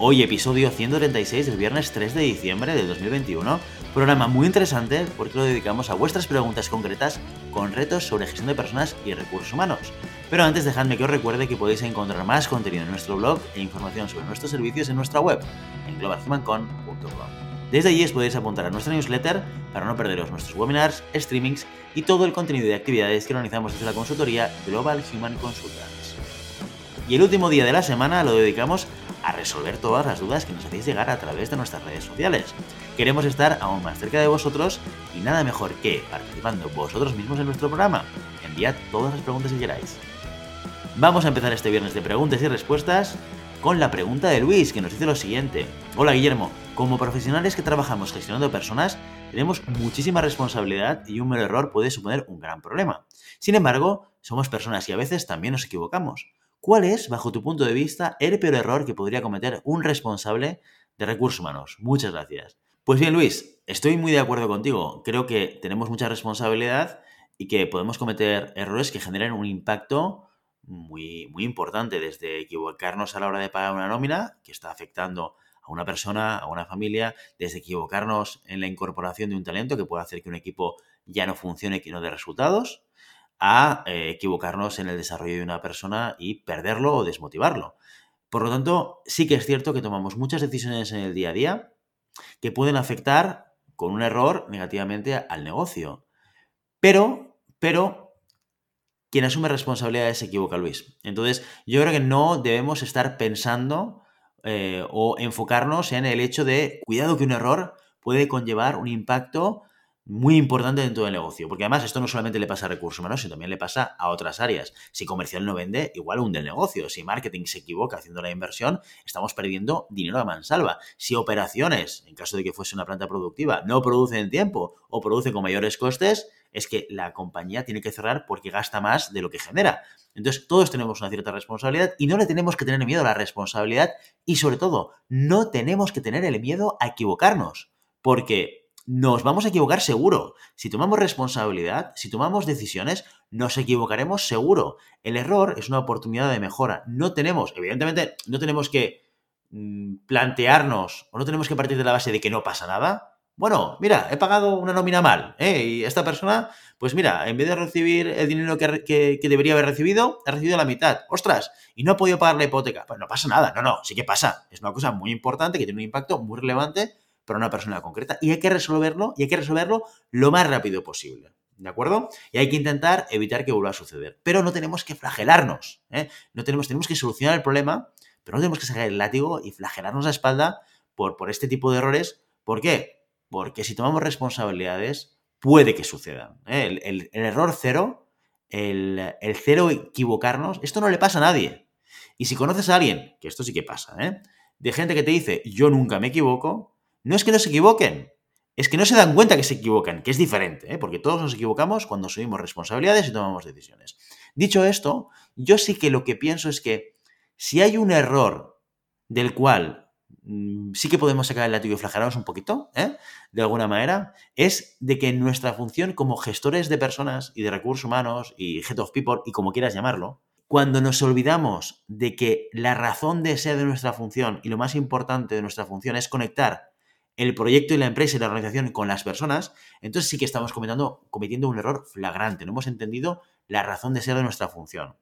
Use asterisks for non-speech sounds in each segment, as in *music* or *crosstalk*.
Hoy episodio 136 del viernes 3 de diciembre de 2021. Programa muy interesante porque lo dedicamos a vuestras preguntas concretas con retos sobre gestión de personas y recursos humanos. Pero antes dejadme que os recuerde que podéis encontrar más contenido en nuestro blog e información sobre nuestros servicios en nuestra web, en globalhumancon.com. Desde allí os podéis apuntar a nuestra newsletter para no perderos nuestros webinars, streamings y todo el contenido de actividades que organizamos desde la consultoría Global Human Consultants. Y el último día de la semana lo dedicamos a resolver todas las dudas que nos hacéis llegar a través de nuestras redes sociales. Queremos estar aún más cerca de vosotros y nada mejor que participando vosotros mismos en nuestro programa. Enviad todas las preguntas que queráis. Vamos a empezar este viernes de preguntas y respuestas con la pregunta de Luis, que nos dice lo siguiente. Hola Guillermo, como profesionales que trabajamos gestionando personas, tenemos muchísima responsabilidad y un mero error puede suponer un gran problema. Sin embargo, somos personas y a veces también nos equivocamos. ¿Cuál es, bajo tu punto de vista, el peor error que podría cometer un responsable de recursos humanos? Muchas gracias. Pues bien, Luis, estoy muy de acuerdo contigo. Creo que tenemos mucha responsabilidad y que podemos cometer errores que generen un impacto muy, muy importante, desde equivocarnos a la hora de pagar una nómina, que está afectando a una persona, a una familia, desde equivocarnos en la incorporación de un talento que puede hacer que un equipo ya no funcione que no dé resultados, a eh, equivocarnos en el desarrollo de una persona y perderlo o desmotivarlo. Por lo tanto, sí que es cierto que tomamos muchas decisiones en el día a día que pueden afectar con un error negativamente al negocio. Pero, pero, quien asume responsabilidades se equivoca, Luis. Entonces, yo creo que no debemos estar pensando eh, o enfocarnos en el hecho de, cuidado que un error puede conllevar un impacto muy importante dentro del negocio, porque además esto no solamente le pasa a recursos humanos, sino también le pasa a otras áreas. Si comercial no vende, igual hunde el negocio. Si marketing se equivoca haciendo la inversión, estamos perdiendo dinero a mansalva. Si operaciones, en caso de que fuese una planta productiva, no produce en tiempo o produce con mayores costes, es que la compañía tiene que cerrar porque gasta más de lo que genera. Entonces, todos tenemos una cierta responsabilidad y no le tenemos que tener miedo a la responsabilidad y sobre todo, no tenemos que tener el miedo a equivocarnos, porque nos vamos a equivocar seguro. Si tomamos responsabilidad, si tomamos decisiones, nos equivocaremos seguro. El error es una oportunidad de mejora. No tenemos, evidentemente, no tenemos que mm, plantearnos o no tenemos que partir de la base de que no pasa nada. Bueno, mira, he pagado una nómina mal, ¿eh? Y esta persona, pues mira, en vez de recibir el dinero que, que, debería haber recibido, ha recibido la mitad. ¡Ostras! Y no ha podido pagar la hipoteca. Pues no pasa nada. No, no, sí que pasa. Es una cosa muy importante que tiene un impacto muy relevante para una persona concreta. Y hay que resolverlo, y hay que resolverlo lo más rápido posible. ¿De acuerdo? Y hay que intentar evitar que vuelva a suceder. Pero no tenemos que flagelarnos. ¿eh? No tenemos, tenemos que solucionar el problema, pero no tenemos que sacar el látigo y flagelarnos la espalda por, por este tipo de errores. ¿Por qué? Porque si tomamos responsabilidades, puede que sucedan. ¿eh? El, error cero, el, el, cero equivocarnos, esto no le pasa a nadie. Y si conoces a alguien, que esto sí que pasa, ¿eh? de gente que te dice, yo nunca me equivoco, no es que no se equivoquen, es que no se dan cuenta que se equivocan, que es diferente, ¿eh? porque todos nos equivocamos cuando asumimos responsabilidades y tomamos decisiones. Dicho esto, yo sí que lo que pienso es que si hay un error del cual mm, sí que podemos sacar el látigo y flagelarnos un poquito, ¿eh? de alguna manera, es de que nuestra función como gestores de personas y de recursos humanos y head of people y como quieras llamarlo, cuando nos olvidamos de que la razón de ser de nuestra función y lo más importante de nuestra función es conectar el proyecto y la empresa y la organización con las personas, entonces sí que estamos cometiendo, un error flagrante. No hemos entendido la razón de ser de nuestra función.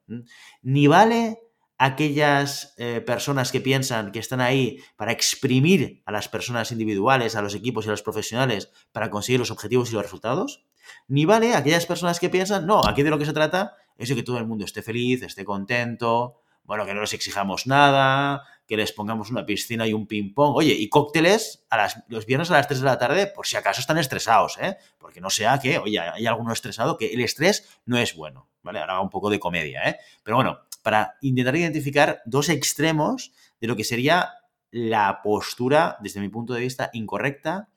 Ni vale aquellas eh, personas que piensan que están ahí para exprimir a las personas individuales, a los equipos y a los profesionales para conseguir los objetivos y los resultados, ni vale aquellas personas que piensan, no, aquí de lo que se trata es de que todo el mundo esté feliz, esté contento, bueno, que no les exijamos nada, que les pongamos una piscina y un ping-pong. Oye, y cócteles a las, los viernes a las 3 de la tarde, por si acaso están estresados, ¿eh? Porque no sea que, oye, hay alguno estresado, que el estrés no es bueno, ¿vale? Ahora un poco de comedia, ¿eh? Pero bueno, para intentar identificar dos extremos de lo que sería la postura, desde mi punto de vista, incorrecta,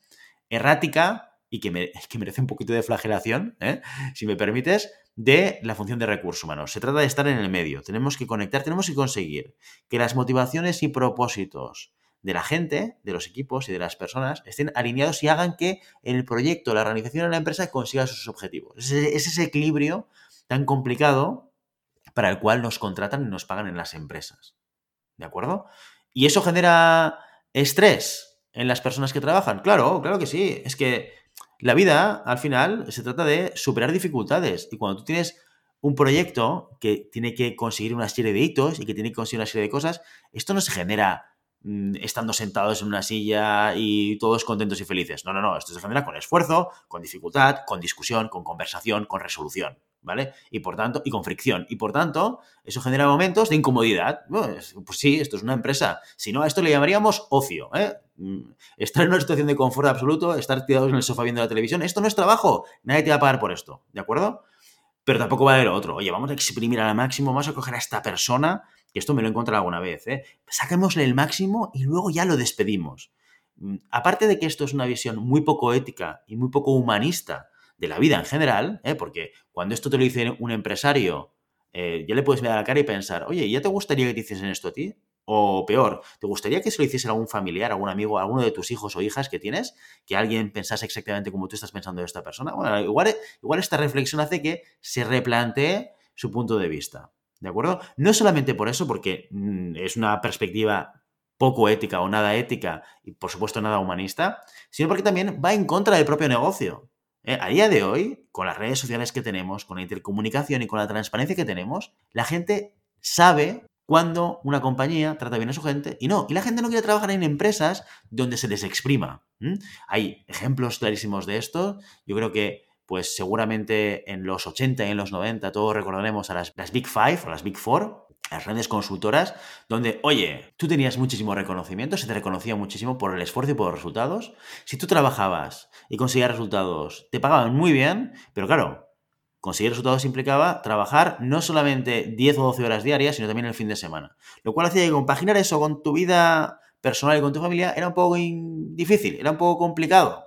errática y que, *laughs* merece un poquito de flagelación, ¿eh? si me permites, de la función de recursos humanos. Se trata de estar en el medio. Tenemos que conectar, tenemos que conseguir que las motivaciones y propósitos de la gente, de los equipos y de las personas estén alineados y hagan que el proyecto, la organización de la empresa consiga sus objetivos. Es, ese equilibrio tan complicado para el cual nos contratan y nos pagan en las empresas. ¿De acuerdo? ¿Y eso genera estrés en las personas que trabajan? Claro, claro que sí. Es que la vida, al final, se trata de superar dificultades. Y cuando tú tienes un proyecto que tiene que conseguir una serie de hitos y que tiene que conseguir una serie de cosas, esto no se genera Mm, estando sentados en una silla y todos contentos y felices. No, no, no, esto se genera con esfuerzo, con dificultad, con discusión, con conversación, con resolución, ¿vale? Y por tanto, y con fricción. Y por tanto, eso genera momentos de incomodidad. Pues, sí, esto es una empresa. Si no, a esto le llamaríamos ocio, ¿eh? Mm, estar en una situación de confort absoluto, estar tirados en el sofá viendo la televisión, esto no es trabajo. Nadie te va a pagar por esto, ¿de acuerdo? Pero tampoco va a haber otro. Oye, vamos a exprimir al máximo, vamos a coger a esta persona que esto me lo he encontrado alguna vez, ¿eh? saquémosle el máximo y luego ya lo despedimos. Mm, aparte de que esto es una visión muy poco ética y muy poco humanista de la vida en general, ¿eh? porque cuando esto te lo dice un empresario, eh, ya le puedes mirar la cara y pensar, oye, ¿ya te gustaría que te hiciesen esto a ti? O peor, ¿te gustaría que se lo hiciese a algún familiar, algún amigo, a alguno de tus hijos o hijas que tienes? Que alguien pensase exactamente como tú estás pensando de esta persona. Bueno, igual, igual esta reflexión hace que se replantee su punto de vista. ¿De acuerdo? No solamente por eso, porque mm, es una perspectiva poco ética o nada ética y por supuesto nada humanista, sino porque también va en contra del propio negocio. ¿Eh? A día de hoy, con las redes sociales que tenemos, con la intercomunicación y con la transparencia que tenemos, la gente sabe cuando una compañía trata bien a su gente y no. Y la gente no quiere trabajar en empresas donde se les exprima. Hay ejemplos clarísimos de esto. Yo creo que pues seguramente en los 80 y en los 90 todos recordaremos a las, Big Five o las Big Four, las grandes consultoras, donde, oye, tú tenías muchísimo reconocimiento, se te reconocía muchísimo por el esfuerzo y por los resultados. Si tú trabajabas y conseguías resultados, te pagaban muy bien, pero claro, conseguir resultados implicaba trabajar no solamente 10 o 12 horas diarias, sino también el fin de semana. Lo cual hacía que compaginar eso con tu vida personal y con tu familia era un poco difícil, era un poco complicado.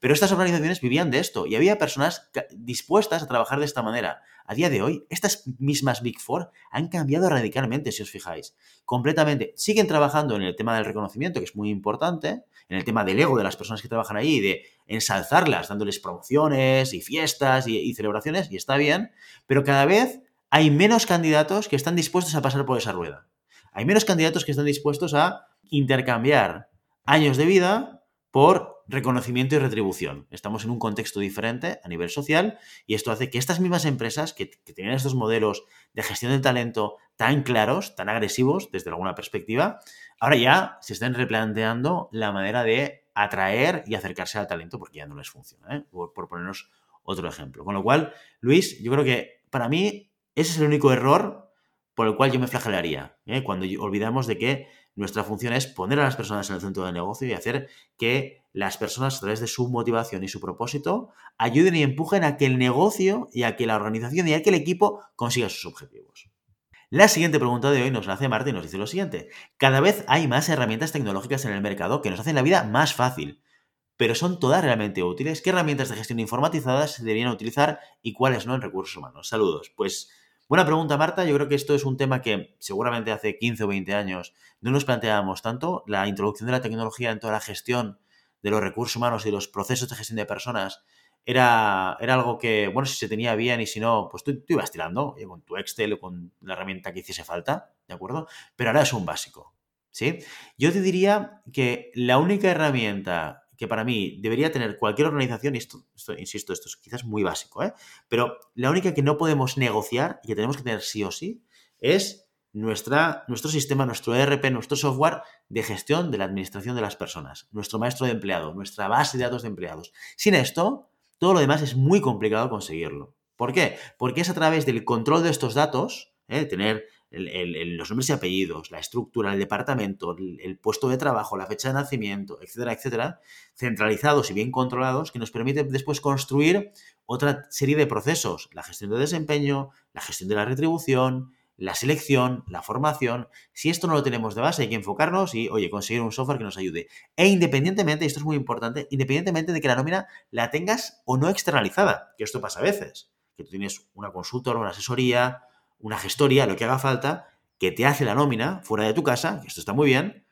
Pero estas organizaciones vivían de esto y había personas dispuestas a trabajar de esta manera. A día de hoy, estas mismas Big Four han cambiado radicalmente, si os fijáis. Completamente. Siguen trabajando en el tema del reconocimiento, que es muy importante, en el tema del ego de las personas que trabajan ahí, de ensalzarlas, dándoles promociones y fiestas y, y celebraciones, y está bien, pero cada vez hay menos candidatos que están dispuestos a pasar por esa rueda. Hay menos candidatos que están dispuestos a intercambiar años de vida por reconocimiento y retribución. Estamos en un contexto diferente a nivel social y esto hace que estas mismas empresas que, tienen estos modelos de gestión del talento tan claros, tan agresivos desde alguna perspectiva, ahora ya se estén replanteando la manera de atraer y acercarse al talento porque ya no les funciona, ¿eh? por, por ponernos otro ejemplo. Con lo cual, Luis, yo creo que para mí ese es el único error por el cual yo me flagelaría, ¿eh? cuando olvidamos de que nuestra función es poner a las personas en el centro del negocio y hacer que las personas, a través de su motivación y su propósito, ayuden y empujen a que el negocio y a que la organización y a que el equipo consiga sus objetivos. La siguiente pregunta de hoy nos la hace Marta y nos dice lo siguiente. Cada vez hay más herramientas tecnológicas en el mercado que nos hacen la vida más fácil. Pero ¿son todas realmente útiles? ¿Qué herramientas de gestión informatizadas se deberían utilizar y cuáles no en recursos humanos? Saludos. Pues Buena pregunta, Marta. Yo creo que esto es un tema que seguramente hace 15 o 20 años no nos planteábamos tanto. La introducción de la tecnología en toda la gestión de los recursos humanos y los procesos de gestión de personas era, era algo que, bueno, si se tenía bien y si no, pues tú, ibas tirando con tu Excel o con la herramienta que hiciese falta, ¿de acuerdo? Pero ahora es un básico, ¿sí? Yo te diría que la única herramienta que para mí debería tener cualquier organización, y esto, insisto, esto es quizás muy básico, ¿eh? pero la única que no podemos negociar y que tenemos que tener sí o sí es nuestra, nuestro sistema, nuestro ERP, nuestro software de gestión de la administración de las personas, nuestro maestro de empleado, nuestra base de datos de empleados. Sin esto, todo lo demás es muy complicado conseguirlo. ¿Por qué? Porque es a través del control de estos datos, ¿eh? tener los nombres y apellidos, la estructura, el departamento, el, puesto de trabajo, la fecha de nacimiento, etcétera, etcétera, centralizados y bien controlados, que nos permite después construir otra serie de procesos, la gestión de desempeño, la gestión de la retribución, la selección, la formación. Si esto no lo tenemos de base, hay que enfocarnos y, oye, conseguir un software que nos ayude. E independientemente, y esto es muy importante, independientemente de que la nómina la tengas o no externalizada, que esto pasa a veces, que tú tienes una consultora, una asesoría, una gestoría, lo que haga falta, que te hace la nómina fuera de tu casa, que esto está muy bien,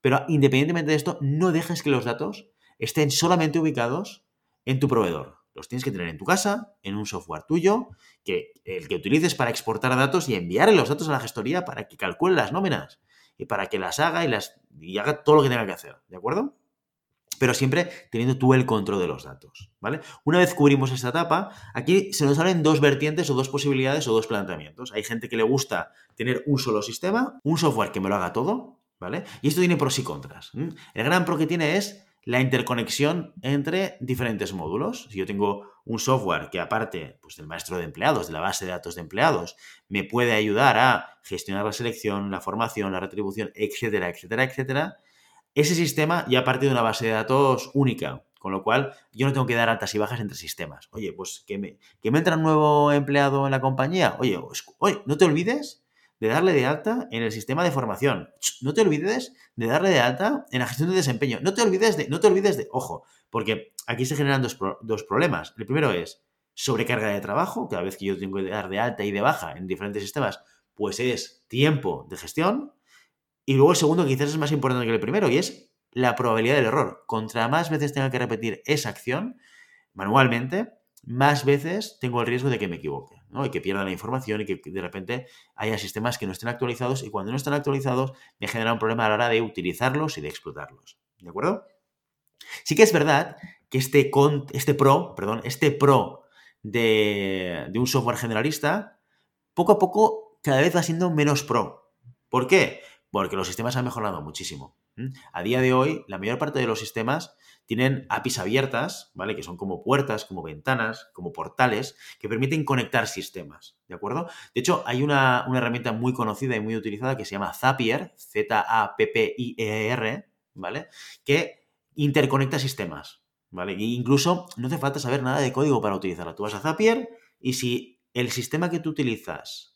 pero independientemente de esto, no dejes que los datos estén solamente ubicados en tu proveedor. Los tienes que tener en tu casa, en un software tuyo, que el que utilices para exportar datos y enviarle los datos a la gestoría para que calcule las nóminas y para que las haga y, las, y haga todo lo que tenga que hacer, ¿de acuerdo? Pero siempre teniendo tú el control de los datos, ¿vale? Una vez cubrimos esta etapa, aquí se nos abren dos vertientes o dos posibilidades o dos planteamientos. Hay gente que le gusta tener un solo sistema, un software que me lo haga todo, ¿vale? Y esto tiene pros y contras. El gran pro que tiene es la interconexión entre diferentes módulos. Si yo tengo un software que aparte pues, del maestro de empleados, de la base de datos de empleados, me puede ayudar a gestionar la selección, la formación, la retribución, etcétera, etcétera, etcétera, ese sistema ya parte de una base de datos única, con lo cual yo no tengo que dar altas y bajas entre sistemas. Oye, pues que me, que me entra un nuevo empleado en la compañía. Oye, oye, no te olvides de darle de alta en el sistema de formación. No te olvides de darle de alta en la gestión de desempeño. No te olvides de, no te olvides de, ojo, porque aquí se generan dos, dos problemas. El primero es sobrecarga de trabajo, cada vez que yo tengo que dar de alta y de baja en diferentes sistemas, pues es tiempo de gestión. Y luego el segundo, quizás es más importante que el primero, y es la probabilidad del error. Contra más veces tenga que repetir esa acción manualmente, más veces tengo el riesgo de que me equivoque, ¿no? Y que pierda la información y que de repente haya sistemas que no estén actualizados y cuando no están actualizados me genera un problema a la hora de utilizarlos y de explotarlos. ¿De acuerdo? Sí que es verdad que este, con, este pro, perdón, este pro de, de un software generalista, poco a poco cada vez va siendo menos pro. ¿Por qué? Porque los sistemas han mejorado muchísimo. A día de hoy, la mayor parte de los sistemas tienen APIs abiertas, ¿vale? Que son como puertas, como ventanas, como portales, que permiten conectar sistemas, ¿de acuerdo? De hecho, hay una, herramienta muy conocida y muy utilizada que se llama Zapier, Z-A-P-P-I-E-R, ¿vale? Que interconecta sistemas, ¿vale? E incluso no hace falta saber nada de código para utilizarla. Tú vas a Zapier y si el sistema que tú utilizas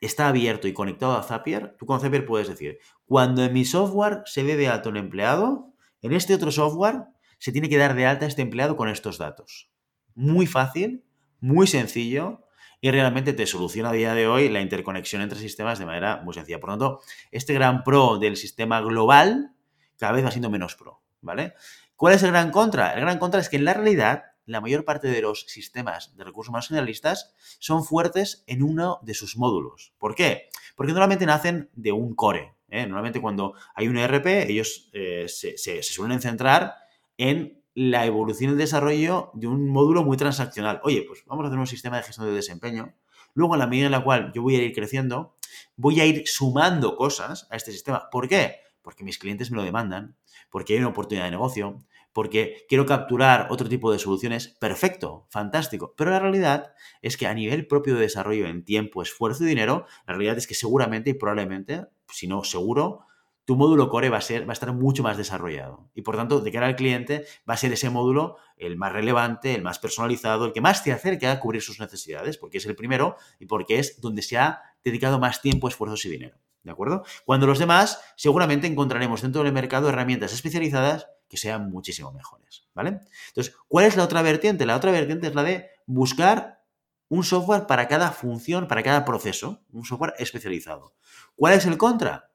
está abierto y conectado a Zapier, tú con Zapier puedes decir, cuando en mi software se dé de alta un empleado, en este otro software se tiene que dar de alta este empleado con estos datos. Muy fácil, muy sencillo y realmente te soluciona a día de hoy la interconexión entre sistemas de manera muy sencilla. Por lo tanto, este gran pro del sistema global cada vez va siendo menos pro, ¿vale? ¿Cuál es el gran contra? El gran contra es que en la realidad la mayor parte de los sistemas de recursos humanos generalistas son fuertes en uno de sus módulos. ¿Por qué? Porque normalmente nacen de un core. ¿eh? Normalmente cuando hay un ERP, ellos eh, se, suelen centrar en la evolución y el desarrollo de un módulo muy transaccional. Oye, pues vamos a hacer un sistema de gestión de desempeño. Luego, en la medida en la cual yo voy a ir creciendo, voy a ir sumando cosas a este sistema. ¿Por qué? Porque mis clientes me lo demandan, porque hay una oportunidad de negocio, porque quiero capturar otro tipo de soluciones, perfecto, fantástico. Pero la realidad es que a nivel propio de desarrollo en tiempo, esfuerzo y dinero, la realidad es que seguramente y probablemente, si no seguro, tu módulo core va a, ser, va a estar mucho más desarrollado. Y por tanto, de cara al cliente, va a ser ese módulo el más relevante, el más personalizado, el que más te acerque a cubrir sus necesidades, porque es el primero y porque es donde se ha dedicado más tiempo, esfuerzos y dinero. ¿De acuerdo? Cuando los demás, seguramente encontraremos dentro del mercado herramientas especializadas que sean muchísimo mejores, ¿vale? Entonces, ¿cuál es la otra vertiente? La otra vertiente es la de buscar un software para cada función, para cada proceso, un software especializado. ¿Cuál es el contra?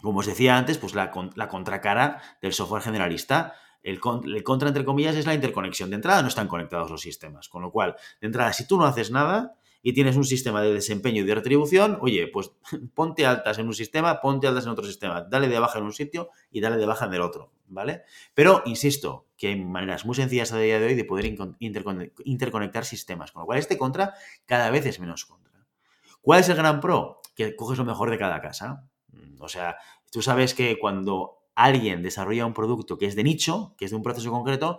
Como os decía antes, pues la, contracara del software generalista el, contra, entre comillas, es la interconexión. De entrada no están conectados los sistemas. Con lo cual, de entrada, si tú no haces nada, y tienes un sistema de desempeño y de retribución, oye, pues *laughs* ponte altas en un sistema, ponte altas en otro sistema, dale de baja en un sitio y dale de baja en el otro, ¿vale? Pero, insisto, que hay maneras muy sencillas a día de hoy de poder interconectar sistemas, con lo cual este contra cada vez es menos contra. ¿Cuál es el gran pro? Que coges lo mejor de cada casa. O sea, tú sabes que cuando alguien desarrolla un producto que es de nicho, que es de un proceso concreto,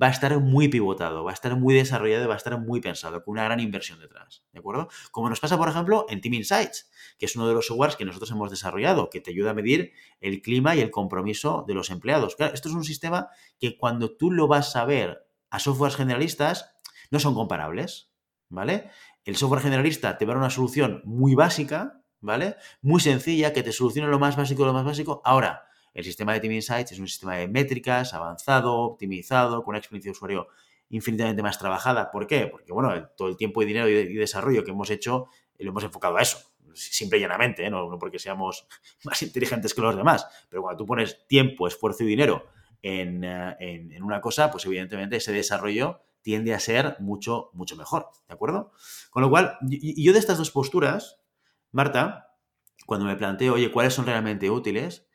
va a estar muy pivotado, va a estar muy desarrollado, va a estar muy pensado, con una gran inversión detrás, ¿de acuerdo? Como nos pasa, por ejemplo, en Team Insights, que es uno de los softwares que nosotros hemos desarrollado, que te ayuda a medir el clima y el compromiso de los empleados. Claro, esto es un sistema que cuando tú lo vas a ver a softwares generalistas, no son comparables, ¿vale? el software generalista te va a dar una solución muy básica, ¿vale? Muy sencilla, que te solucione lo más básico lo más básico. Ahora, el sistema de Team Insights es un sistema de métricas avanzado, optimizado, con una experiencia de usuario infinitamente más trabajada. ¿Por qué? Porque, bueno, todo el tiempo y dinero y, desarrollo que hemos hecho lo hemos enfocado a eso. Simple y llanamente, ¿eh? no, no, porque seamos *laughs* más inteligentes que los demás. Pero cuando tú pones tiempo, esfuerzo y dinero en, eh, en, en una cosa, pues evidentemente ese desarrollo tiende a ser mucho, mucho mejor, ¿de acuerdo? Con lo cual, yo de estas dos posturas, Marta, cuando me planteo, oye, ¿cuáles son realmente útiles?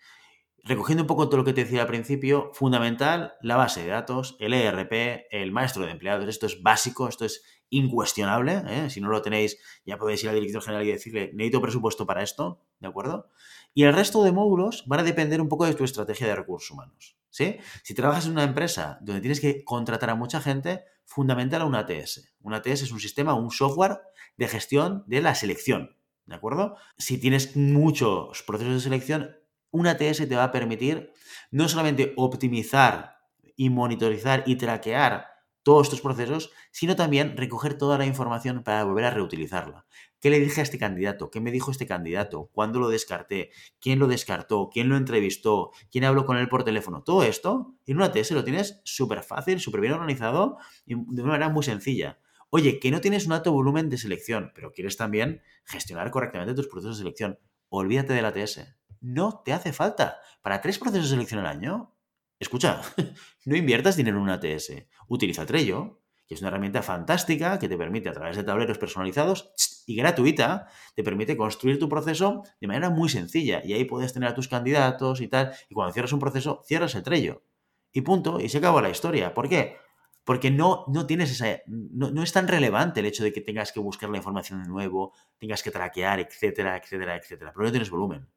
Recogiendo un poco todo lo que te decía al principio, fundamental, la base de datos, el ERP, el maestro de empleados, esto es básico, esto es incuestionable, ¿eh? si no lo tenéis ya podéis ir al director general y decirle, necesito presupuesto para esto, ¿de acuerdo? Y el resto de módulos van a depender un poco de tu estrategia de recursos humanos, ¿sí? Si trabajas en una empresa donde tienes que contratar a mucha gente, fundamental un ATS. Un ATS es un sistema, un software de gestión de la selección, ¿de acuerdo? Si tienes muchos procesos de selección, un ATS te va a permitir no solamente optimizar y monitorizar y traquear todos estos procesos, sino también recoger toda la información para volver a reutilizarla. ¿Qué le dije a este candidato? ¿Qué me dijo este candidato? ¿Cuándo lo descarté? ¿Quién lo descartó? ¿Quién lo entrevistó? ¿Quién habló con él por teléfono? Todo esto en una ATS lo tienes súper fácil, súper bien organizado y de una manera muy sencilla. Oye, que no tienes un alto volumen de selección, pero quieres también gestionar correctamente tus procesos de selección. Olvídate de la ATS. No te hace falta. Para tres procesos de selección al año, escucha, *laughs* no inviertas dinero en una ATS. Utiliza Trello, que es una herramienta fantástica que te permite a través de tableros personalizados y gratuita, te permite construir tu proceso de manera muy sencilla y ahí puedes tener a tus candidatos y tal, y cuando cierras un proceso, cierras el Trello. Y punto, y se acabó la historia. ¿Por qué? Porque no, no tienes esa. No, no, es tan relevante el hecho de que tengas que buscar la información de nuevo, tengas que traquear, etcétera, etcétera, etcétera. Pero no tienes volumen.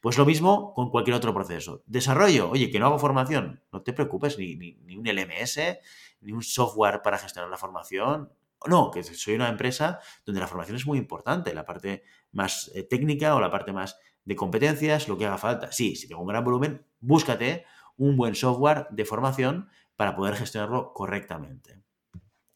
Pues lo mismo con cualquier otro proceso. Desarrollo, oye, que no hago formación, no te preocupes, ni, ni, ni un LMS, ni un software para gestionar la formación. No, que soy una empresa donde la formación es muy importante, la parte más eh, técnica o la parte más de competencias, lo que haga falta. Sí, si tengo un gran volumen, búscate un buen software de formación para poder gestionarlo correctamente.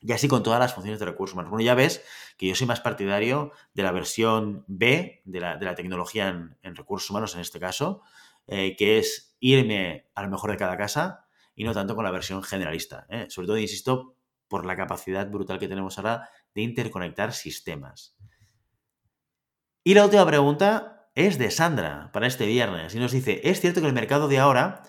Y así con todas las funciones de recursos humanos. Bueno, ya ves que yo soy más partidario de la versión B de la, de la tecnología en, en, recursos humanos, en este caso, eh, que es irme a lo mejor de cada casa y no tanto con la versión generalista. ¿eh? Sobre todo, insisto, por la capacidad brutal que tenemos ahora de interconectar sistemas. Y la última pregunta es de Sandra para este viernes y nos dice, es cierto que el mercado de ahora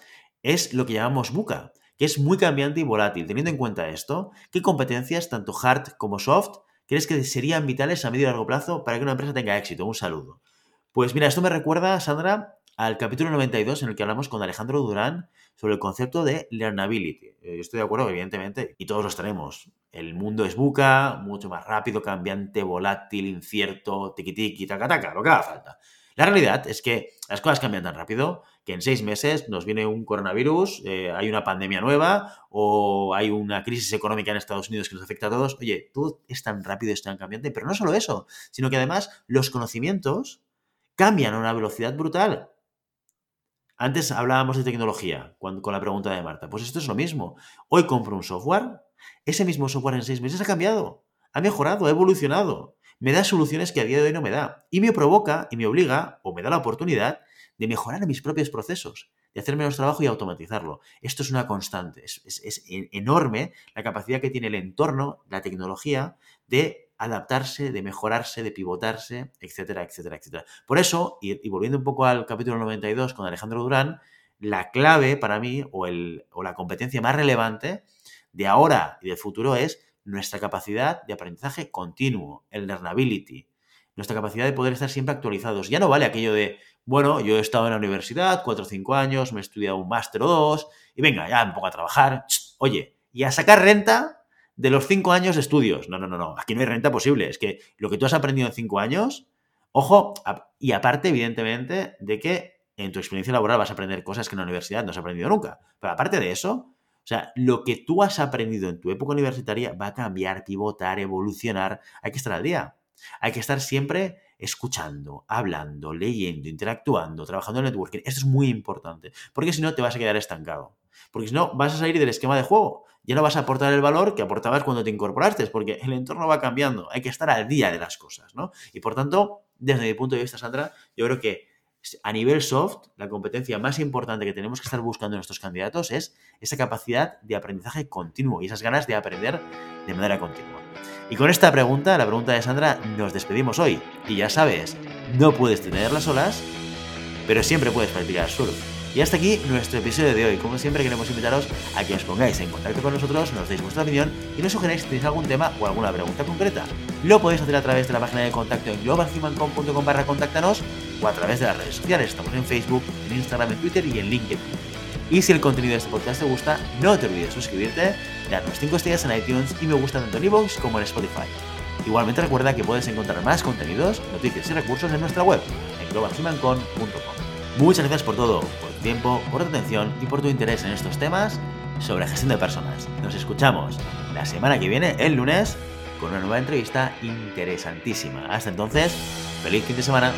es lo que llamamos buca, que es muy cambiante y volátil. Teniendo en cuenta esto, ¿qué competencias, tanto hard como soft, crees que serían vitales a medio y largo plazo para que una empresa tenga éxito? Un saludo. Pues mira, esto me recuerda, Sandra, al capítulo 92 en el que hablamos con Alejandro Durán sobre el concepto de learnability. Eh, yo estoy de acuerdo, evidentemente, y todos los tenemos. El mundo es buca, mucho más rápido, cambiante, volátil, incierto, tiki-tiki, taca-taca, lo que haga falta. La realidad es que las cosas cambian tan rápido que en seis meses nos viene un coronavirus, eh, hay una pandemia nueva o hay una crisis económica en Estados Unidos que nos afecta a todos. Oye, todo es tan rápido, es tan cambiante, pero no solo eso, sino que además los conocimientos cambian a una velocidad brutal. Antes hablábamos de tecnología con la pregunta de Marta. Pues esto es lo mismo. Hoy compro un software, ese mismo software en seis meses ha cambiado, ha mejorado, ha evolucionado me da soluciones que a día de hoy no me da. Y me provoca y me obliga, o me da la oportunidad, de mejorar mis propios procesos, de hacer menos trabajo y automatizarlo. Esto es una constante. Es, enorme la capacidad que tiene el entorno, la tecnología, de adaptarse, de mejorarse, de pivotarse, etcétera, etcétera, etcétera. Por eso, y, volviendo un poco al capítulo 92 con Alejandro Durán, la clave para mí, o, o la competencia más relevante de ahora y del futuro es nuestra capacidad de aprendizaje continuo, el learnability, nuestra capacidad de poder estar siempre actualizados. Ya no vale aquello de, bueno, yo he estado en la universidad cuatro o cinco años, me he estudiado un máster o dos, y venga, ya me pongo a trabajar. Oye, y a sacar renta de los cinco años de estudios. No, no, no, no, aquí no hay renta posible. Es que lo que tú has aprendido en cinco años, ojo, y aparte, evidentemente, de que en tu experiencia laboral vas a aprender cosas que en la universidad no has aprendido nunca. Pero aparte de eso, o sea, lo que tú has aprendido en tu época universitaria va a cambiar, pivotar, evolucionar. Hay que estar al día. Hay que estar siempre escuchando, hablando, leyendo, interactuando, trabajando en networking. Esto es muy importante, porque si no te vas a quedar estancado. Porque si no, vas a salir del esquema de juego. Ya no vas a aportar el valor que aportabas cuando te incorporaste, porque el entorno va cambiando. Hay que estar al día de las cosas, ¿no? Y por tanto, desde mi punto de vista, Sandra, yo creo que a nivel soft, la competencia más importante que tenemos que estar buscando en nuestros candidatos es esa capacidad de aprendizaje continuo y esas ganas de aprender de manera continua. Y con esta pregunta, la pregunta de Sandra, nos despedimos hoy. Y ya sabes, no puedes tener las olas, pero siempre puedes practicar surf. Y hasta aquí nuestro episodio de hoy. Como siempre queremos invitaros a que os pongáis en contacto con nosotros, nos deis vuestra opinión y nos sugeráis si tenéis algún tema o alguna pregunta concreta. Lo podéis hacer a través de la página de contacto en globalhumancom.com barra contáctanos o a través de las redes sociales. Estamos en Facebook, en Instagram, en Twitter y en LinkedIn. Y si el contenido de este podcast te gusta, no te olvides suscribirte, darnos 5 estrellas en iTunes y me gusta tanto en iVoox como en Spotify. Igualmente recuerda que puedes encontrar más contenidos, noticias y recursos en nuestra web, en globalhumancom.com. Muchas gracias por todo, por tu tiempo, por tu atención y por tu interés en estos temas sobre gestión de personas. Nos escuchamos la semana que viene, el lunes, con una nueva entrevista interesantísima. Hasta entonces, feliz fin de semana.